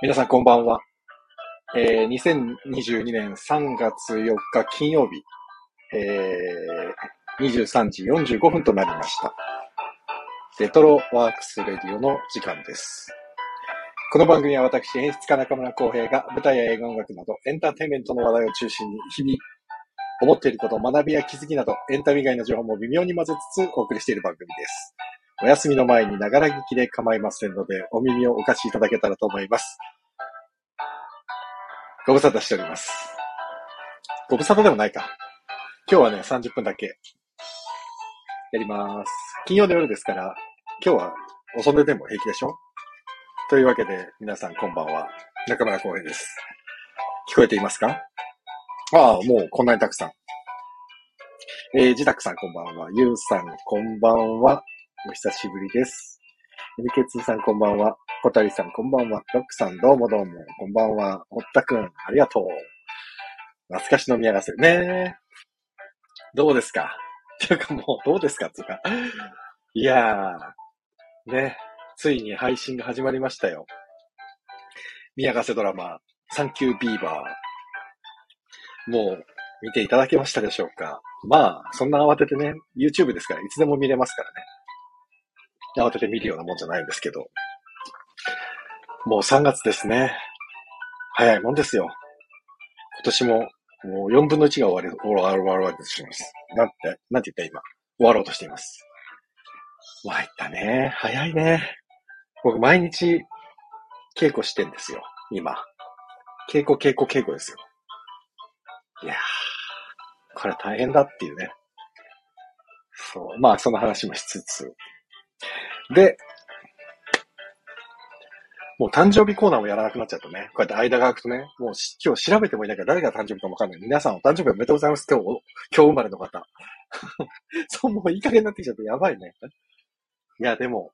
皆さんこんばんは。えー、2022年3月4日金曜日、えー、23時45分となりました。レトロワークスレディオの時間です。この番組は私、演出家中村浩平が舞台や映画音楽などエンターテインメントの話題を中心に日々思っていること、学びや気づきなどエンタメ以外の情報も微妙に混ぜつつお送りしている番組です。お休みの前にながら聞きで構いませんので、お耳をお貸しいただけたらと思います。ご無沙汰しております。ご無沙汰でもないか。今日はね、30分だけやります。金曜の夜ですから、今日は遅めでも平気でしょ？というわけで、皆さんこんばんは。中村光平です。聞こえていますか？ああ、もうこんなにたくさん。えー、自宅さんこんばんは。ゆうさんこんばんは。お久しぶりです。NK2 さんこんばんは。小谷さんこんばんは。ロックさんどうもどうも。こんばんは。おったくん、ありがとう。懐かしの宮がせ。ねえ。どうですか？ていうかもう、どうですか？つうか。いやー、ね。ついに配信が始まりましたよ。宮ヶ瀬ドラマ、サンキュービーバー。もう、見ていただけましたでしょうかまあ、そんな慌ててね、YouTube ですから、いつでも見れますからね。慌てて見るようなもんじゃないんですけど。もう3月ですね。早いもんですよ。今年も、もう4分の1が終わり、終わる、終わるわけでします。なんて、なんて言った今？終わろうとしています。参ったね。早いね。僕毎日稽古してんですよ。今。稽古、稽古、稽古ですよ。いやー、これ大変だっていうね。そう。まあ、その話もしつつ。で、もう誕生日コーナーもやらなくなっちゃうとね、こうやって間が空くとね、もう今日調べてもいないから誰が誕生日かもわかんない。皆さんお誕生日おめでとうございます。今日、今日生まれの方。そう、もういい加減になってきちゃってやばいね。いや、でも、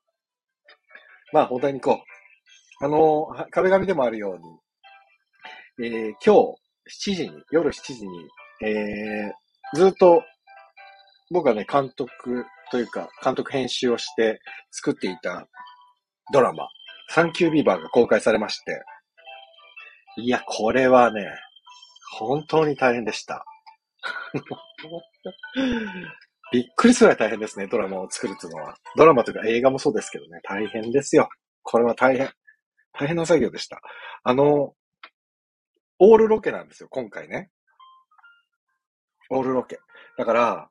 まあ本当にこう、あの、壁紙でもあるように、えー、今日7時に、夜7時に、えー、ずっと僕はね、監督というか、監督編集をして作っていたドラマ、サンキュービーバーが公開されまして、いや、これはね、本当に大変でした。びっくりするぐらい大変ですね、ドラマを作るっていうのは。ドラマというか映画もそうですけどね、大変ですよ。これは大変。大変な作業でした。あの、オールロケなんですよ、今回ね。オールロケ。だから、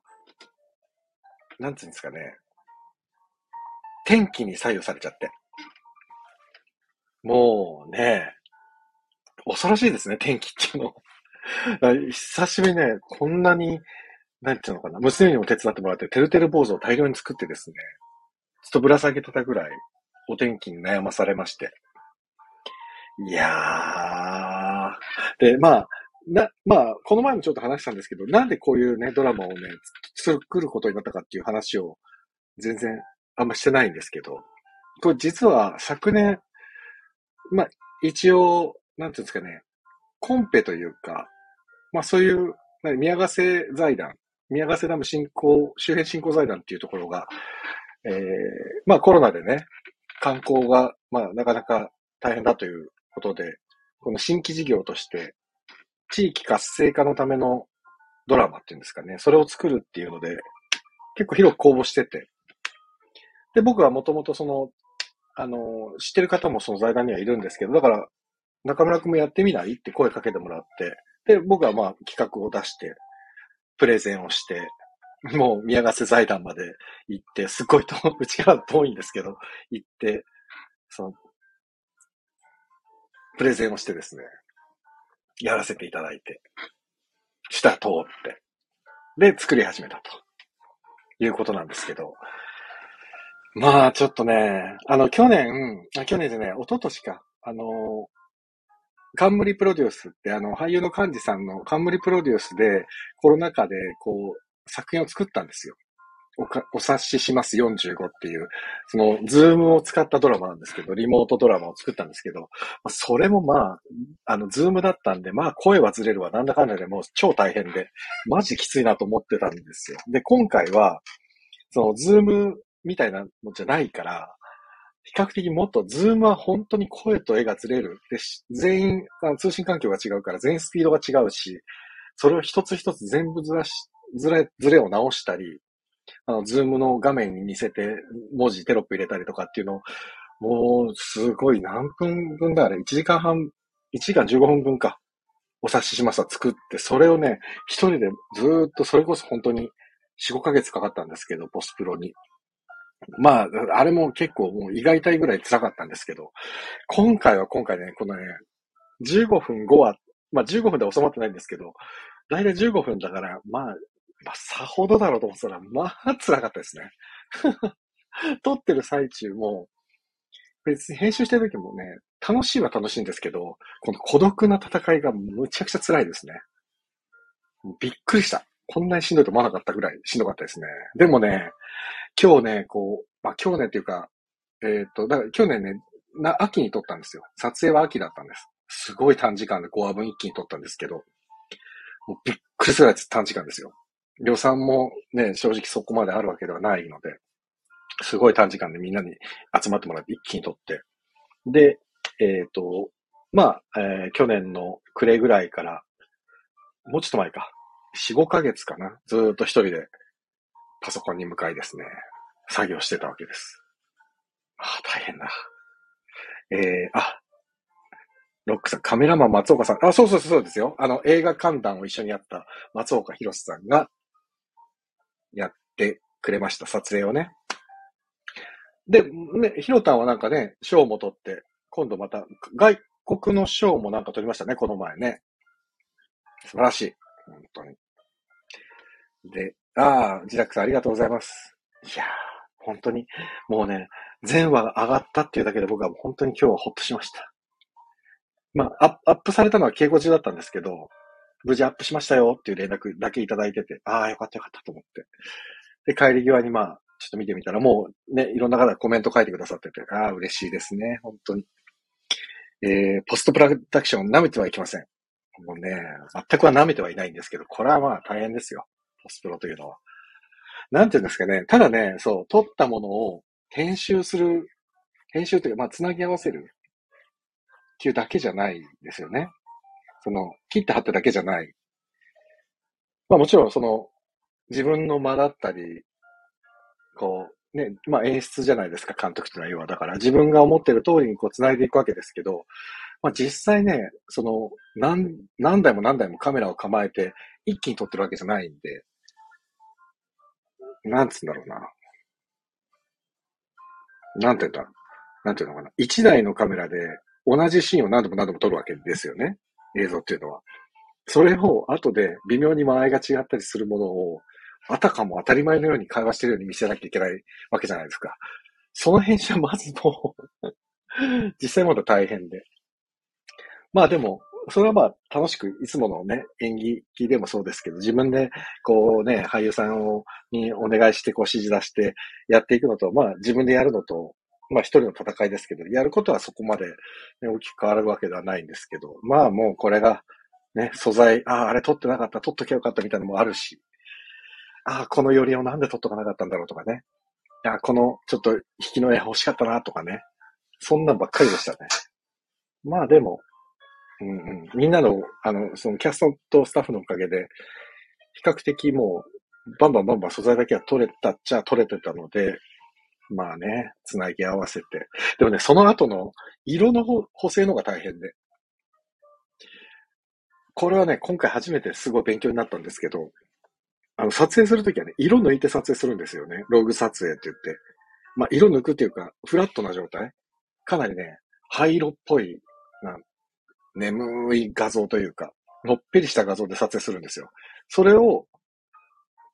なんつうんですかね。天気に左右されちゃって。もうね、恐ろしいですね、天気っていうの。久しぶりね、こんなに、なんていうのかな、娘にも手伝ってもらって、てるてる坊主を大量に作ってですね、ちょっとぶら下げてたぐらい、お天気に悩まされまして。いやー。で、まあ、な、まあ、この前もちょっと話したんですけど、なんでこういうね、ドラマをね、作ることになったかっていう話を、全然あんましてないんですけど、これ実は昨年、まあ、一応、なんていうんですかね、コンペというか、まあそういう、宮ヶ瀬財団、宮ヶ瀬ダム振興、周辺振興財団っていうところが、えー、まあコロナでね、観光が、まあなかなか大変だということで、この新規事業として、地域活性化のためのドラマっていうんですかね、それを作るっていうので、結構広く公募してて、で、僕はもともとそのあの、知ってる方もその財団にはいるんですけど、だから、中村くんもやってみないって声かけてもらって、で、僕はまあ企画を出して、プレゼンをして、もう宮ヶ瀬財団まで行って、すっごい遠、うちから遠いんですけど、行って、その、プレゼンをしてですね、やらせていただいて、した通って、で、作り始めたということなんですけど、まあ、ちょっとね、あの、去年、去年でね、一昨年か、あの、冠プロデュースって、あの、俳優の幹事さんの冠プロデュースで、コロナ禍で、こう、作品を作ったんですよ。おかお察しします45っていう、その、ズームを使ったドラマなんですけど、リモートドラマを作ったんですけど、それもまあ、あの、ズームだったんで、まあ、声はずれるわ、なんだかんだでもう超大変で、マジきついなと思ってたんですよ。で、今回は、その、ズームみたいなのじゃないから、比較的もっと、ズームは本当に声と絵がずれる。で、全員、通信環境が違うから全員スピードが違うし、それを一つ一つ全部ずらし、ずれ、ずれを直したり、あの、ズームの画面に似せて文字テロップ入れたりとかっていうのを、もう、すごい何分分だあれ、1時間半、1時間15分分か、お察ししました。作って、それをね、一人でずっと、それこそ本当に4、5ヶ月かかったんですけど、ポスプロに。まあ、あれも結構もう胃が痛いぐらい辛かったんですけど、今回は今回ね、このね、15分5話、まあ15分で収まってないんですけど、だいたい15分だから、まあ、まあ、さほどだろうと思ってたら、まあ辛かったですね。撮ってる最中も、別に編集してる時もね、楽しいは楽しいんですけど、この孤独な戦いがむちゃくちゃ辛いですね。びっくりした。こんなにしんどいと思わなかったぐらいしんどかったですね。でもね、今日ね、こう、まあ、去年っていうか、えっ、と、だから去年ね、な、秋に撮ったんですよ。撮影は秋だったんです。すごい短時間で5話分一気に撮ったんですけど、もうびっくりするぐらい短時間ですよ。予算もね、正直そこまであるわけではないので、すごい短時間でみんなに集まってもらって一気に撮って。で、えっ、ー、と、まあ、えー、去年の暮れぐらいから、もうちょっと前か、4、5ヶ月かな、ずっと一人でパソコンに向かいですね、作業してたわけです。ああ、大変だ。えー、あ、ロックさん、カメラマン松岡さん、あ、そうそうそうですよ。あの、映画観覧を一緒にやった松岡博さんがやってくれました、撮影をね。で、ね、ひろたんはなんかね、賞も取って、今度また、外国の賞もなんか取りましたね、この前ね。素晴らしい。本当に。で、ああ、自宅さんありがとうございます。いやー、本当に、もうね、全話が上がったっていうだけで僕は本当に今日はほっとしました。まあ、アップされたのは稽古中だったんですけど、無事アップしましたよっていう連絡だけいただいてて、ああ、よかったよかったと思って。で、帰り際にまあ、ちょっと見てみたら、もうね、いろんな方がコメント書いてくださってて、ああ、嬉しいですね、本当に。えー、ポストプロダクション舐めてはいけません。もうね、全くは舐めてはいないんですけど、これはまあ大変ですよ。ポストプロというのは。なんていうんですかね。ただね、そう、撮ったものを編集する、編集というか、まあ、つなぎ合わせるっていうだけじゃないですよね。その、切って貼ってだけじゃない。まあもちろん、その、自分の間だったり、こう、ね、まあ演出じゃないですか、監督っていうのは要は。だから自分が思ってる通りにこう繋いでいくわけですけど、まあ実際ね、その、何、何台も何台もカメラを構えて一気に撮ってるわけじゃないんで、なんつうんだろうな。なんて言うんだなんていうのかな。一台のカメラで同じシーンを何度も何度も撮るわけですよね。映像っていうのは。それを後で微妙に間合いが違ったりするものを、あたかも当たり前のように会話してるように見せなきゃいけないわけじゃないですか。その編集はまずもう実際まだ大変で。まあでも、それはまあ楽しく、いつものね、演技でもそうですけど、自分でこうね、俳優さんをにお願いしてこう指示出してやっていくのと、まあ自分でやるのと、まあ一人の戦いですけど、やることはそこまで、ね、大きく変わるわけではないんですけど、まあもうこれがね、素材、ああ、あれ撮ってなかった、撮っときゃよかったみたいなのもあるし、ああ、この寄りをなんで撮っとかなかったんだろうとかね。いや、このちょっと引きの絵欲しかったなとかね。そんなんばっかりでしたね。まあでも、うんうん、みんなの、あの、そのキャストとスタッフのおかげで、比較的もう、バンバンバンバン素材だけは取れたっちゃ取れてたので、まあね、つなぎ合わせて。でもね、その後の色の補正のが大変で。これはね、今回初めてすごい勉強になったんですけど、あの、撮影するときはね、色抜いて撮影するんですよね。ログ撮影って言って。まあ、色抜くっていうか、フラットな状態。かなりね、灰色っぽい、なん眠い画像というか、のっぺりした画像で撮影するんですよ。それを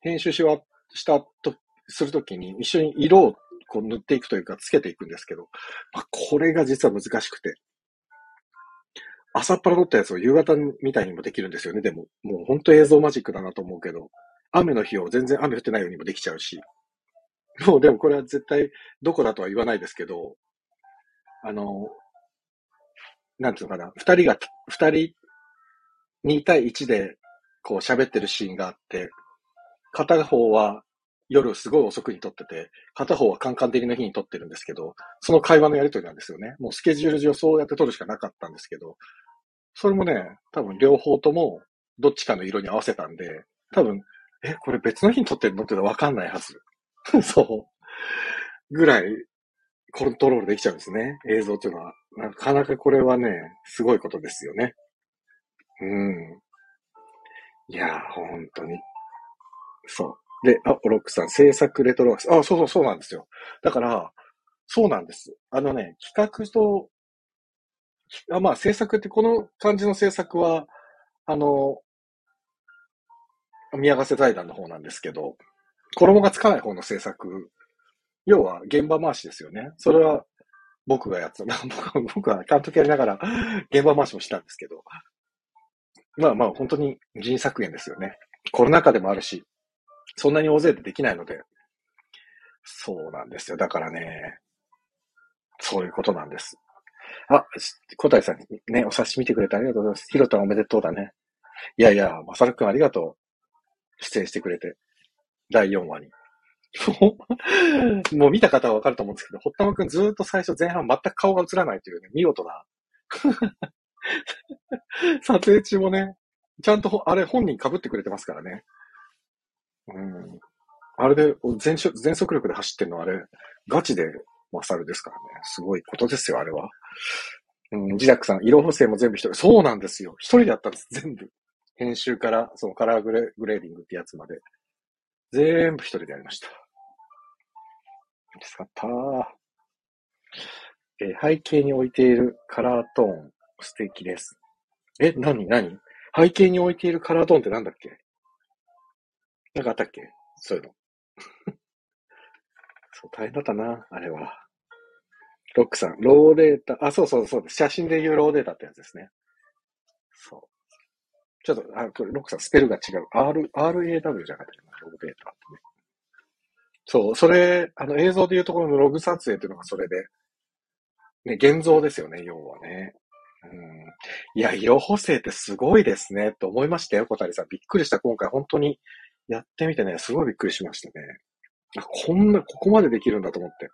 編集しはしたと、するときに一緒に色をこう塗っていくというか、つけていくんですけど、まあ、これが実は難しくて。朝っぱら撮ったやつを夕方みたいにもできるんですよね。でも、もう本当映像マジックだなと思うけど、雨の日を全然雨降ってないようにもできちゃうし、もうでもこれは絶対どこだとは言わないですけど、あの、なんていうのかな、二人が、二人、2対1でこう喋ってるシーンがあって、片方は夜すごい遅くに撮ってて、片方はカンカン照りの日に撮ってるんですけど、その会話のやりとりなんですよね。もうスケジュール上そうやって撮るしかなかったんですけど、それもね、多分両方ともどっちかの色に合わせたんで、多分、え、これ別の日に撮ってるのってわかんないはず。そう。ぐらいコントロールできちゃうんですね。映像っていうのは。なかなかこれはね、すごいことですよね。うん。いやー、本当に。そう。で、あ、ロックさん、制作レトロワークス。あ、そうそう、そうなんですよ。だから、そうなんです。あのね、企画と、あまあ、制作ってこの感じの制作は、あの、宮ヶ瀬財団の方なんですけど、衣がつかない方の制作、要は現場回しですよね。それは僕がやった。僕は監督やりながら現場回しもしたんですけど、まあまあ本当に人削減ですよね。コロナ禍でもあるし、そんなに大勢でできないので、そうなんですよ。だからね、そういうことなんです。あ、小谷さんね、お察し見てくれてありがとうございます。ひろたんおめでとうだね。いやいや、まさるくんありがとう。出演してくれて。第4話に。もう見た方はわかると思うんですけど、堀田くんずっと最初前半全く顔が映らないというね、見事な。撮影中もね、ちゃんとあれ本人被ってくれてますからね。うん。あれで全全速力で走ってんのあれ、ガチでマサルですからね。すごいことですよ、あれは。うん、ジダックさん、色補正も全部一人。そうなんですよ。一人でやったんです、全部。編集から、そのカラーグレグレーディングってやつまで。全部一人でやりました。助かったえー、背景に置いているカラートーン、素敵です。え、なになに背景に置いているカラートーンってなんだっけ？なんかあったっけ？そういうの。そう、大変だったな、あれは。ロックさん、ローデータ、あ、そうそうそうです。写真で言うローデータってやつですね。そう。ちょっと、あ、これ、ロックさん、スペルが違う。R、RAW じゃなかったかな、ローデータってね。そう、それ、あの映像でいうところのログ撮影っていうのがそれで、ね、現像ですよね、要はね。うん、いや、色補正ってすごいですね、と思いましたよ、小谷さん。びっくりした。今回本当にやってみてね、すごいびっくりしましたね。あ、こんな、ここまでできるんだと思って。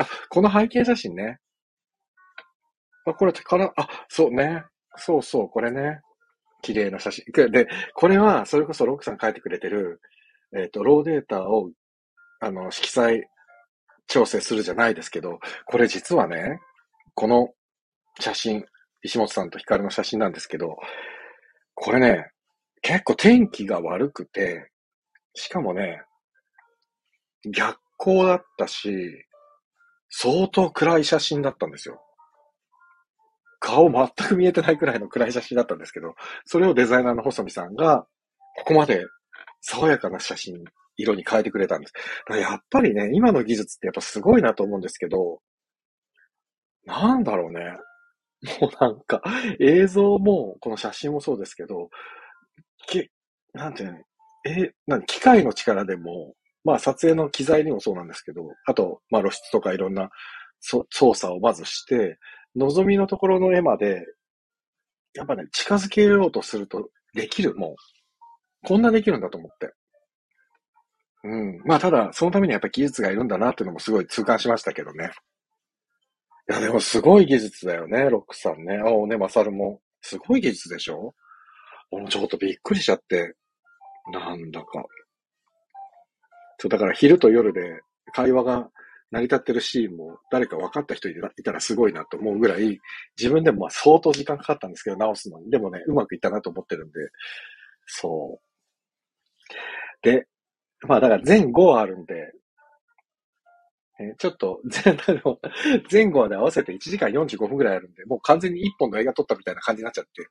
あ、この背景写真ね。あ、これ、から、あ、そうね。そうそう、これね。綺麗な写真。で、これは、それこそロックさん書いてくれてる、えっ、ー、と、ローデータをあの、色彩調整するじゃないですけど、これ実はね、この写真、石本さんと光の写真なんですけど、これね、結構天気が悪くて、しかもね、逆光だったし、相当暗い写真だったんですよ。顔全く見えてないくらいの暗い写真だったんですけど、それをデザイナーの細見さんが、ここまで爽やかな写真色に変えてくれたんです。やっぱりね、今の技術ってやっぱすごいなと思うんですけど、なんだろうね。もうなんか、映像も、この写真もそうですけど、き、なんていうの、え、なん機械の力でも、まあ撮影の機材にもそうなんですけど、あと、まあ露出とかいろんな操作をまずして、望みのところの絵まで、やっぱね、近づけようとするとできる、もう。こんなできるんだと思って。うん。まあ、ただ、そのためにやっぱ技術がいるんだなっていうのもすごい痛感しましたけどね。いや、でもすごい技術だよね、ロックさんね。あ、おね、マサルも。すごい技術でしょ？もちょっとびっくりしちゃって。なんだか。そう、だから昼と夜で会話が成り立ってるシーンも誰か分かった人いたらすごいなと思うぐらい、自分でもまあ相当時間かかったんですけど、直すのに。でもね、うまくいったなと思ってるんで、そう。で、まあだから全5あるんで、え、ちょっと、前後で合わせて1時間45分くらいあるんで、もう完全に1本の映画撮ったみたいな感じになっちゃって。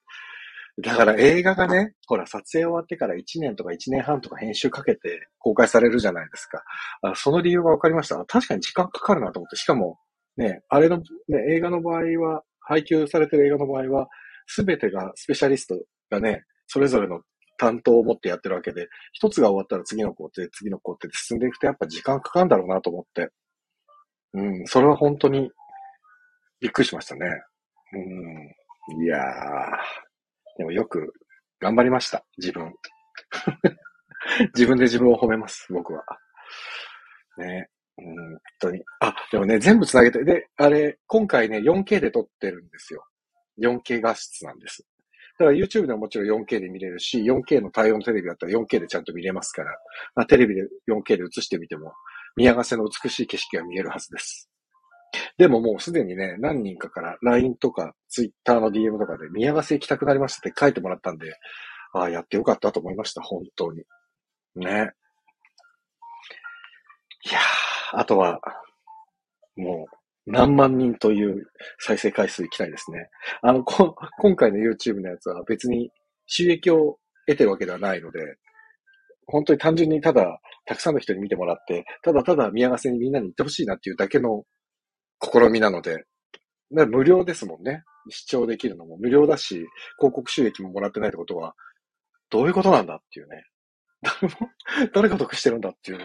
だから映画がね、ほら、撮影終わってから1年とか1年半とか編集かけて公開されるじゃないですか。あその理由が分かりました。確かに時間かかるなと思って、しかも、ね、あれの、ね、映画の場合は、配給されてる映画の場合は、すべてがスペシャリストがね、それぞれの担当を持ってやってるわけで、一つが終わったら次の工程、次の工程で進んでいくとやっぱ時間かかるんだろうなと思って。うん、それは本当にびっくりしましたね。うん、いやー、でもよく頑張りました、自分。自分で自分を褒めます、僕は。ね。うん、本当に。あ、でもね、全部繋げて、で、あれ、今回ね、4K で撮ってるんですよ。4K 画質なんです。だから YouTube でももちろん 4K で見れるし、4K の対応のテレビだったら 4K でちゃんと見れますから、まあ、テレビで 4K で映してみても、宮ヶ瀬の美しい景色が見えるはずです。でももうすでにね、何人かから LINE とか Twitter の DM とかで宮ヶ瀬行きたくなりましたって書いてもらったんで、ああ、やってよかったと思いました、本当に。ね。いやー、あとは、もう、何万人という再生回数いきたいですね。あの、こ、今回の YouTube のやつは別に収益を得てるわけではないので、本当に単純にただ、たくさんの人に見てもらって、ただただ宮ヶ瀬にみんなに行ってほしいなっていうだけの試みなので、無料ですもんね。視聴できるのも無料だし、広告収益ももらってないってことは、どういうことなんだっていうね。誰も、誰が得してるんだっていう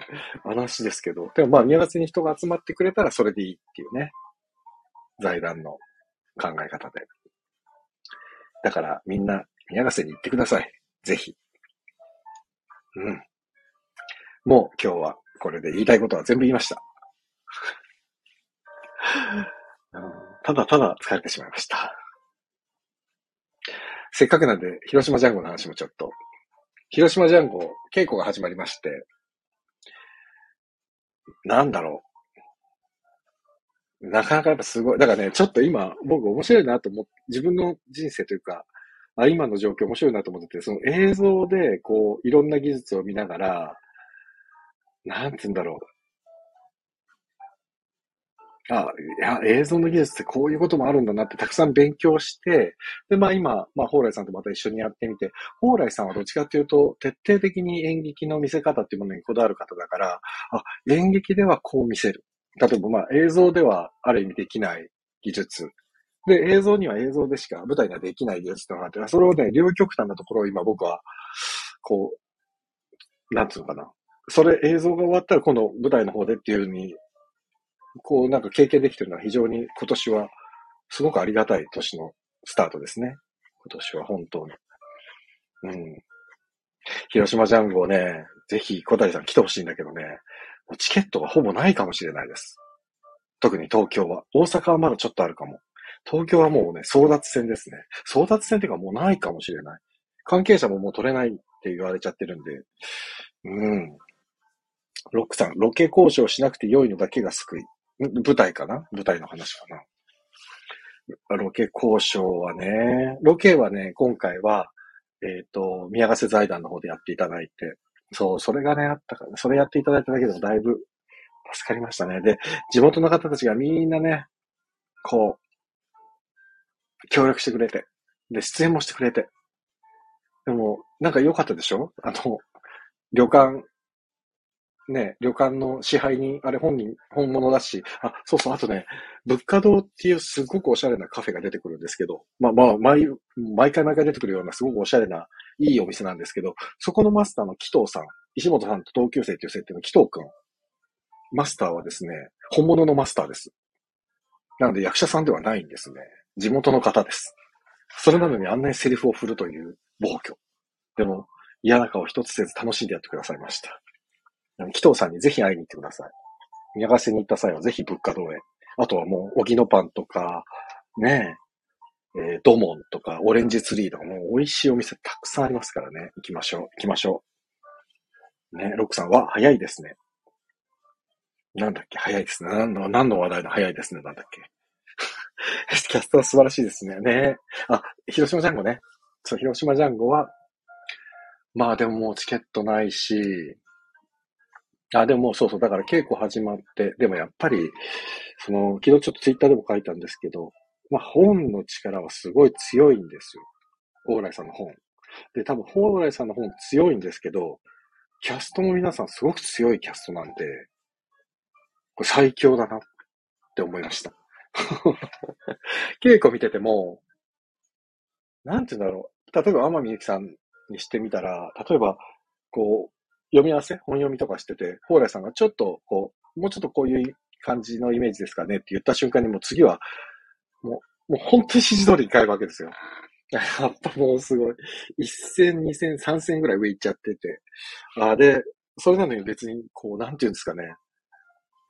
話ですけど、でもまあ宮ヶ瀬に人が集まってくれたらそれでいいっていうね。財団の考え方で。だからみんな宮ヶ瀬に行ってください。ぜひ。うん。もう今日はこれで言いたいことは全部言いました。ただただ疲れてしまいました。せっかくなんで、広島ジャンゴの話もちょっと。広島ジャンゴ、稽古が始まりまして、なんだろう。なかなかやっぱすごい。だからね、ちょっと今、僕面白いなと思って、自分の人生というか、あ、今の状況面白いなと思ってて、その映像で、こう、いろんな技術を見ながら、なんつうんだろう。あ、いや、映像の技術ってこういうこともあるんだなってたくさん勉強して、で、まあ今、まあ、蓬莱さんとまた一緒にやってみて、蓬莱さんはどっちかっていうと、徹底的に演劇の見せ方っていうものにこだわる方だから、あ、演劇ではこう見せる。例えばまあ映像ではある意味できない技術。で、映像には映像でしか舞台にはできない技術ってのがあって、それをね、両極端なところを今僕は、こう、なんつうのかな。それ映像が終わったら今度舞台の方でっていうふうにこうなんか経験できてるのは非常に今年はすごくありがたい年のスタートですね。今年は本当に。うん。広島ジャンゴね、ぜひ小谷さん来てほしいんだけどね、チケットがほぼないかもしれないです。特に東京は。大阪はまだちょっとあるかも。東京はもうね、争奪戦ですね。争奪戦っていうかもうないかもしれない。関係者ももう取れないって言われちゃってるんで。うん。ロックさん、ロケ交渉しなくて良いのだけが救い。舞台かな？舞台の話かな？ロケ交渉はね、ロケはね、今回は、えっ、ー、と、宮ヶ瀬財団の方でやっていただいて、そう、それがね、あったから、それやっていただいただけでもだいぶ助かりましたね。で、地元の方たちがみんなね、こう、協力してくれて、で、出演もしてくれて、でも、なんか良かったでしょ？あの、旅館ね、旅館の支配人、あれ本人、本物だし、あ、そうそう、あとね、物価堂っていうすごくおしゃれなカフェが出てくるんですけど、まあまあ、毎、毎回毎回出てくるようなすごくおしゃれな、いいお店なんですけど、そこのマスターの紀藤さん、石本さんと同級生っていう設定の紀藤くん、マスターはですね、本物のマスターです。なので役者さんではないんですね。地元の方です。それなのにあんなにセリフを振るという暴挙。でも、嫌な顔一つせず楽しんでやってくださいました。紀藤さんにぜひ会いに行ってください。宮ヶ瀬に行った際はぜひ物価堂へ。あとはもう、おぎのパンとか、ねえ、えー、ドモンとか、オレンジツリーとか、もう美味しいお店たくさんありますからね。行きましょう。行きましょう。ね、ロックさんは早いですね。なんだっけ早いですね。何の、何の話題の早いですね。なんだっけ キャストは素晴らしいですね。ねあ、広島ジャンゴね。そう、広島ジャンゴは、まあでももうチケットないし、あ、でもそうそう、だから稽古始まって、でもやっぱり、その、昨日ちょっとツイッターでも書いたんですけど、まあ本の力はすごい強いんですよ。蓬莱さんの本。で、多分蓬莱さんの本強いんですけど、キャストの皆さんすごく強いキャストなんで、これ最強だなって思いました。稽古見てても、なんて言うんだろう。例えば天海祐希さんにしてみたら、例えば、こう、読み合わせ？本読みとかしてて、蓬莱さんがちょっと、こう、もうちょっとこういう感じのイメージですかねって言った瞬間にもう次は、もう、もう本当に指示通りに変えるわけですよ。やっぱもうすごい。一戦、二戦、三戦ぐらい上行っちゃってて。あで、それなのに別に、こう、なんていうんですかね。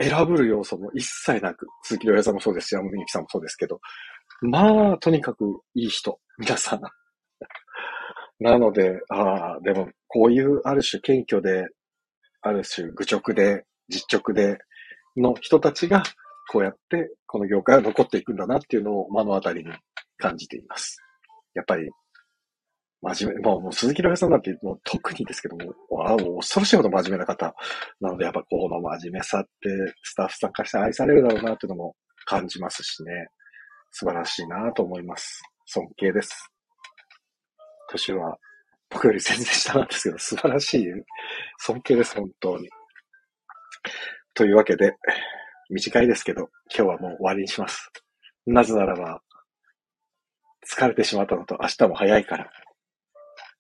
選ぶる要素も一切なく、鈴木亮平さんもそうですし、山本美樹さんもそうですけど、まあ、とにかくいい人、皆さん。なので、ああ、でも、こういうある種謙虚で、ある種愚直で、実直での人たちが、こうやってこの業界は残っていくんだなっていうのを目の当たりに感じています。やっぱり、真面目、もうもう鈴木亮平さんなんてもう特にですけども、あもう恐ろしいほど真面目な方。なのでやっぱこの真面目さってスタッフさんからして愛されるだろうなっていうのも感じますしね。素晴らしいなと思います。尊敬です。年は僕より全然下なんですけど、素晴らしい。尊敬です、本当に。というわけで、短いですけど、今日はもう終わりにします。なぜならば、疲れてしまったのと明日も早いから。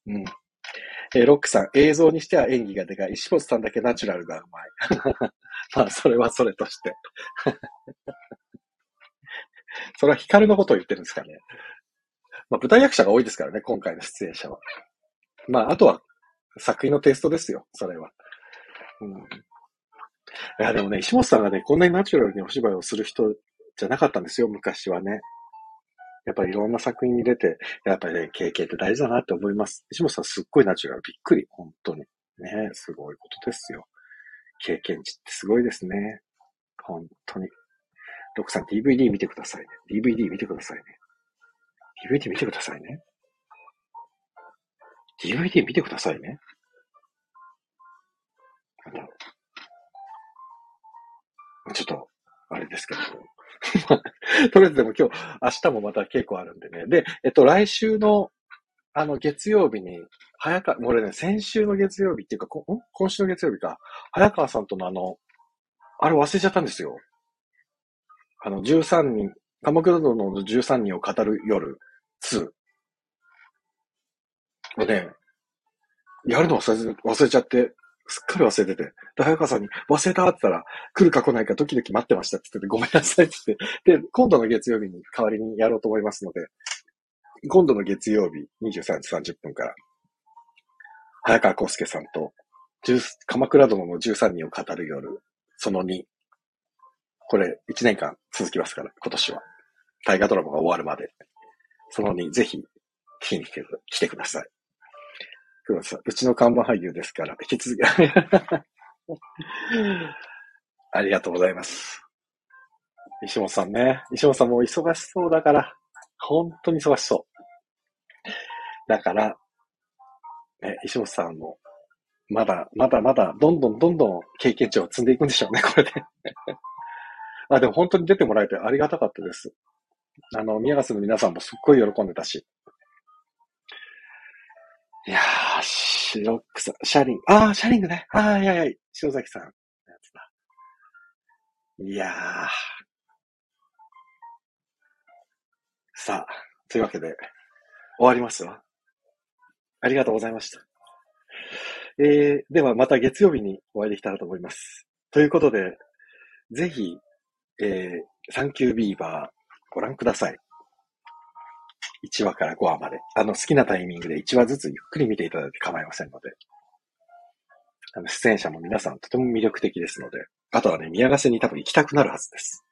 うん。えー、ロックさん、映像にしては演技がでかい。石本さんだけナチュラルがうまい。まあ、それはそれとして それは光のことを言ってるんですかね。まあ、舞台役者が多いですからね、今回の出演者は。まあ、あとは、作品のテイストですよ、それは。うん。いや、でもね、石本さんがね、こんなにナチュラルにお芝居をする人じゃなかったんですよ、昔はね。やっぱりいろんな作品に出て、やっぱりね、経験って大事だなって思います。石本さんすっごいナチュラル。びっくり。本当に。ねすごいことですよ。経験値ってすごいですね。本当に。ロックさん DVD 見てくださいね。DVD 見てくださいね。DVD 見てくださいね。DVD 見てくださいね。ちょっと、あれですけど。とりあえずでも今日、明日もまた稽古あるんでね。で、えっと、来週の、あの、月曜日に、早川、俺ね、先週の月曜日っていうか、今週の月曜日か、早川さんとのあの、あれ忘れちゃったんですよ。あの、13人、鎌倉殿の13人を語る夜2をね、やるの忘れ忘れちゃって、すっかり忘れてて。で、早川さんに忘れたって言ったら、来るか来ないかドキドキ待ってましたって言ってて、ごめんなさいって言って。で、今度の月曜日に代わりにやろうと思いますので、今度の月曜日23時30分から、早川康介さんと、鎌倉殿の13人を語る夜、その2。これ、1年間続きますから、今年は。大河ドラマが終わるまで。その2、ぜひ、聞きに来てください。黒さん、うちの看板俳優ですから、引き続き ありがとうございます。石本さんね。石本さんも忙しそうだから、本当に忙しそう。だから、ね、石本さんも、まだ、まだまだ、どんどんどんどん経験値を積んでいくんでしょうね、これで。あ、でも本当に出てもらえてありがたかったです。あの、宮ヶ瀬の皆さんもすっごい喜んでたし。いやー、シロックさん、シャリング、あー、シャリングね。あー、いやいや、塩崎さんのやつだ。いやー。さあ、というわけで、終わりますわ。ありがとうございました。えー、ではまた月曜日にお会いできたらと思います。ということで、ぜひ、えー、サンキュービーバーご覧ください。1話から5話まで。あの、好きなタイミングで1話ずつゆっくり見ていただいて構いませんので。あの、出演者も皆さんとても魅力的ですので、あとはね、宮ヶ瀬に多分行きたくなるはずです。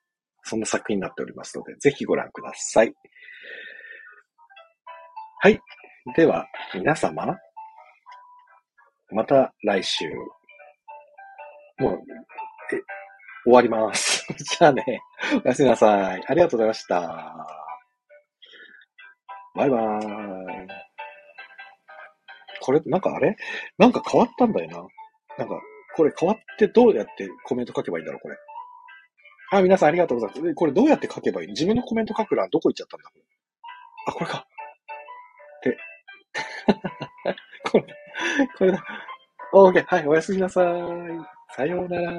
そんな作品になっておりますので、ぜひご覧ください。はい。では、皆様、また来週。もう、え、終わります。じゃあね、おやすみなさい。ありがとうございました。バイバーイ。これ、なんかあれ？なんか変わったんだよな。なんか、これ変わってどうやってコメント書けばいいんだろう、これ。あ、皆さんありがとうございます。これどうやって書けばいい自分のコメント書く欄どこ行っちゃったんだ？あ、これか。で、これ、これだ。オーケー。はい、おやすみなさい。さようなら。